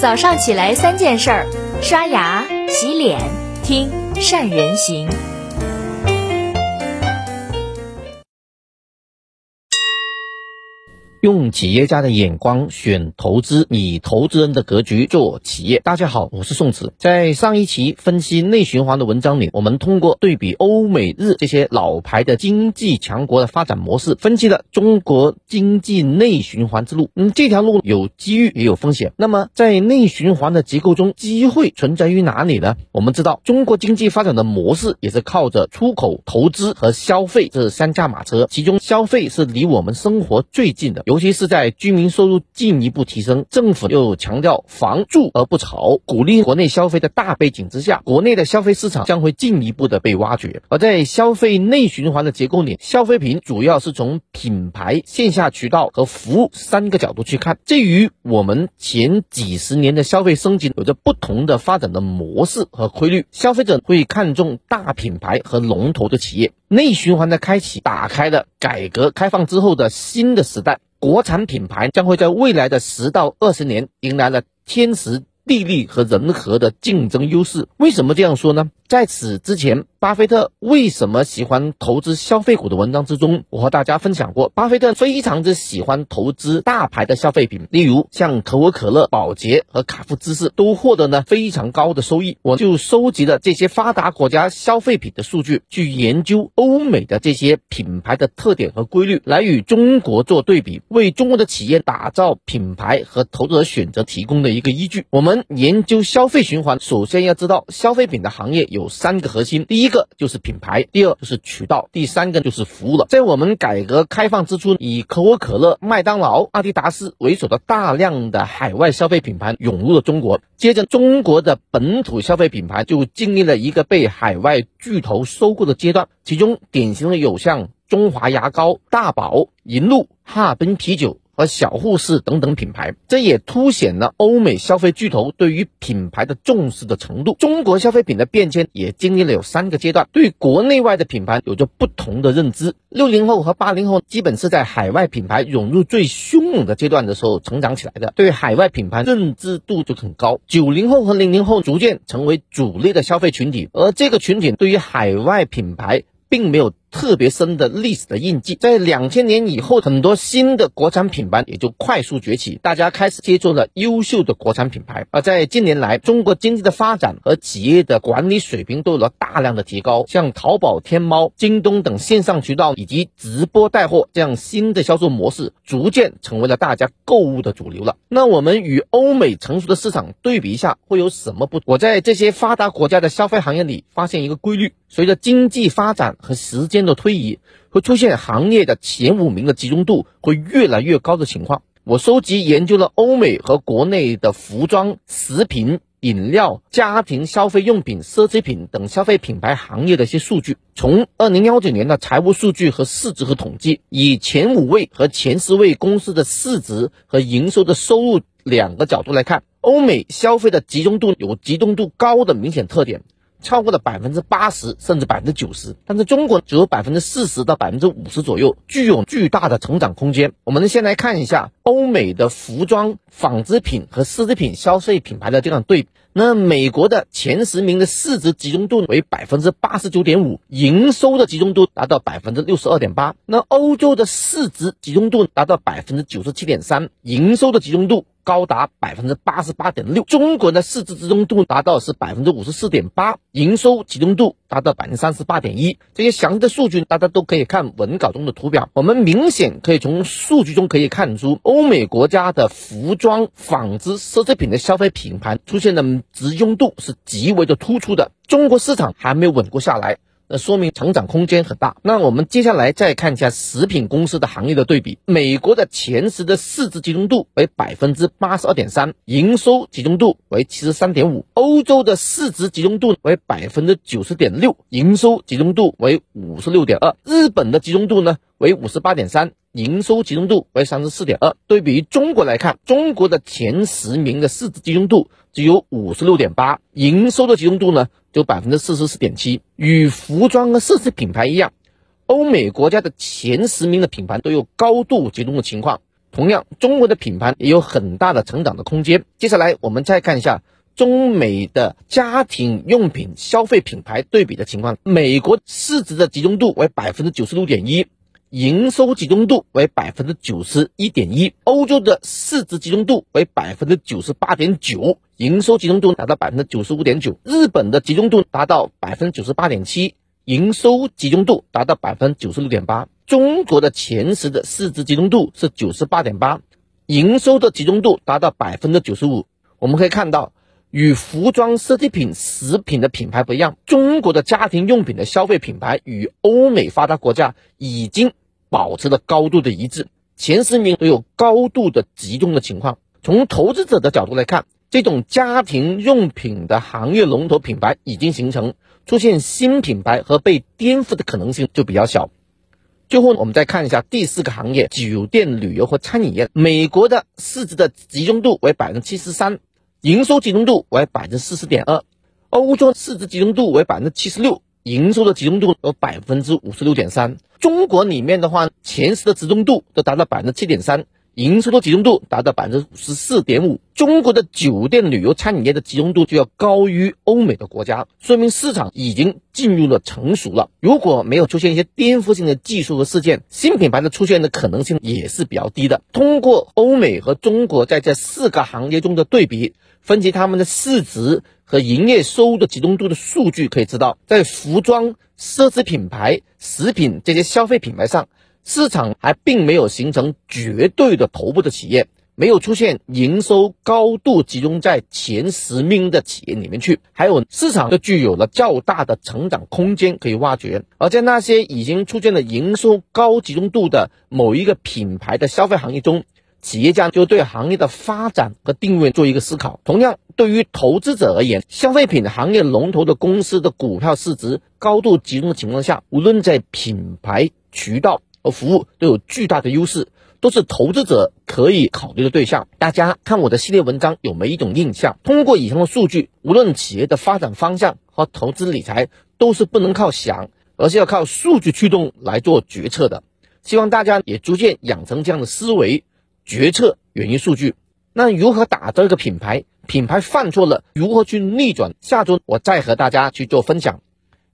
早上起来三件事儿：刷牙、洗脸、听善人行。用企业家的眼光选投资，以投资人的格局做企业。大家好，我是宋慈。在上一期分析内循环的文章里，我们通过对比欧美日这些老牌的经济强国的发展模式，分析了中国经济内循环之路。嗯，这条路有机遇也有风险。那么在内循环的结构中，机会存在于哪里呢？我们知道，中国经济发展的模式也是靠着出口、投资和消费这三驾马车，其中消费是离我们生活最近的。尤其是在居民收入进一步提升，政府又强调房住而不炒，鼓励国内消费的大背景之下，国内的消费市场将会进一步的被挖掘。而在消费内循环的结构里，消费品主要是从品牌、线下渠道和服务三个角度去看，这与我们前几十年的消费升级有着不同的发展的模式和规律。消费者会看重大品牌和龙头的企业，内循环的开启打开了改革开放之后的新的时代。国产品牌将会在未来的十到二十年迎来了天时地利和人和的竞争优势。为什么这样说呢？在此之前，巴菲特为什么喜欢投资消费股的文章之中，我和大家分享过，巴菲特非常之喜欢投资大牌的消费品，例如像可口可乐、宝洁和卡夫芝士都获得呢非常高的收益。我就收集了这些发达国家消费品的数据，去研究欧美的这些品牌的特点和规律，来与中国做对比，为中国的企业打造品牌和投资者选择提供的一个依据。我们研究消费循环，首先要知道消费品的行业有。三个核心，第一个就是品牌，第二就是渠道，第三个就是服务了。在我们改革开放之初，以可口可乐、麦当劳、阿迪达斯为首的大量的海外消费品牌涌入了中国，接着中国的本土消费品牌就经历了一个被海外巨头收购的阶段，其中典型的有像中华牙膏、大宝、银鹭、哈尔滨啤酒。和小护士等等品牌，这也凸显了欧美消费巨头对于品牌的重视的程度。中国消费品的变迁也经历了有三个阶段，对国内外的品牌有着不同的认知。六零后和八零后基本是在海外品牌涌入最凶猛的阶段的时候成长起来的，对海外品牌认知度就很高。九零后和零零后逐渐成为主力的消费群体，而这个群体对于海外品牌并没有。特别深的历史的印记，在两千年以后，很多新的国产品牌也就快速崛起，大家开始接触了优秀的国产品牌。而在近年来，中国经济的发展和企业的管理水平都有了大量的提高，像淘宝、天猫、京东等线上渠道以及直播带货这样新的销售模式，逐渐成为了大家购物的主流了。那我们与欧美成熟的市场对比一下，会有什么不？我在这些发达国家的消费行业里发现一个规律：随着经济发展和时间。的推移会出现行业的前五名的集中度会越来越高的情况。我收集研究了欧美和国内的服装、食品、饮料、家庭消费用品、奢侈品等消费品牌行业的一些数据。从二零幺九年的财务数据和市值和统计，以前五位和前十位公司的市值和营收的收入两个角度来看，欧美消费的集中度有集中度高的明显特点。超过了百分之八十甚至百分之九十，但是中国只有百分之四十到百分之五十左右，具有巨大的成长空间。我们先来看一下欧美的服装、纺织品和奢侈品消费品牌的这样对比。那美国的前十名的市值集中度为百分之八十九点五，营收的集中度达到百分之六十二点八。那欧洲的市值集中度达到百分之九十七点三，营收的集中度。高达百分之八十八点六，中国的市值集中度达到是百分之五十四点八，营收集中度达到百分之三十八点一。这些详细的数据大家都可以看文稿中的图表。我们明显可以从数据中可以看出，欧美国家的服装、纺织、奢侈品的消费品牌出现的集中度是极为的突出的。中国市场还没有稳固下来。那说明成长空间很大。那我们接下来再看一下食品公司的行业的对比。美国的前十的市值集中度为百分之八十二点三，营收集中度为七十三点五；欧洲的市值集中度为百分之九十点六，营收集中度为五十六点二；日本的集中度呢为五十八点三。营收集中度为三十四点二，对比于中国来看，中国的前十名的市值集中度只有五十六点八，营收的集中度呢就百分之四十四点七。与服装和奢侈品牌一样，欧美国家的前十名的品牌都有高度集中的情况，同样，中国的品牌也有很大的成长的空间。接下来，我们再看一下中美的家庭用品消费品牌对比的情况。美国市值的集中度为百分之九十六点一，营收集中度为百分之九十一点一；欧洲的市值集中度为百分之九十八点九，营收集中度达到百分之九十五点九；日本的集中度达到百分之九十八点七，营收集中度达到百分之九十六点八。中国的前十的市值集中度是九十八点八，营收的集中度达到百分之九十五。我们可以看到，与服装、奢侈品、食品的品牌不一样，中国的家庭用品的消费品牌与欧美发达国家已经保持了高度的一致，前十名都有高度的集中的情况。从投资者的角度来看，这种家庭用品的行业龙头品牌已经形成，出现新品牌和被颠覆的可能性就比较小。最后，我们再看一下第四个行业：酒店、旅游和餐饮业。美国的市值的集中度为百分之七十三，营收集中度为百分之四十点二；欧洲市值集中度为百分之七十六，营收的集中度有百分之五十六点三。中国里面的话，前十的集中度都达到百分之七点三。营收的集中度达到百分之五十四点五，中国的酒店、旅游、餐饮业的集中度就要高于欧美的国家，说明市场已经进入了成熟了。如果没有出现一些颠覆性的技术和事件，新品牌的出现的可能性也是比较低的。通过欧美和中国在这四个行业中的对比，分析他们的市值和营业收入的集中度的数据，可以知道，在服装、奢侈品牌、食品这些消费品牌上。市场还并没有形成绝对的头部的企业，没有出现营收高度集中在前十名的企业里面去，还有市场就具有了较大的成长空间可以挖掘。而在那些已经出现了营收高集中度的某一个品牌的消费行业中，企业家就对行业的发展和定位做一个思考。同样，对于投资者而言，消费品行业龙头的公司的股票市值高度集中的情况下，无论在品牌渠道。和服务都有巨大的优势，都是投资者可以考虑的对象。大家看我的系列文章有没有一种印象？通过以上的数据，无论企业的发展方向和投资理财，都是不能靠想，而是要靠数据驱动来做决策的。希望大家也逐渐养成这样的思维，决策源于数据。那如何打造一个品牌？品牌犯错了，如何去逆转？下周我再和大家去做分享，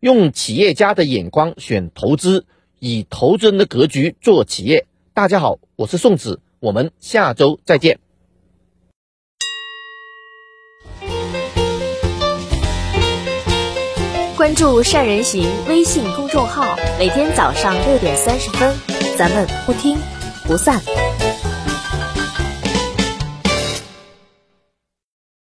用企业家的眼光选投资。以投资人的格局做企业。大家好，我是宋子，我们下周再见。关注善人行微信公众号，每天早上六点三十分，咱们不听不散。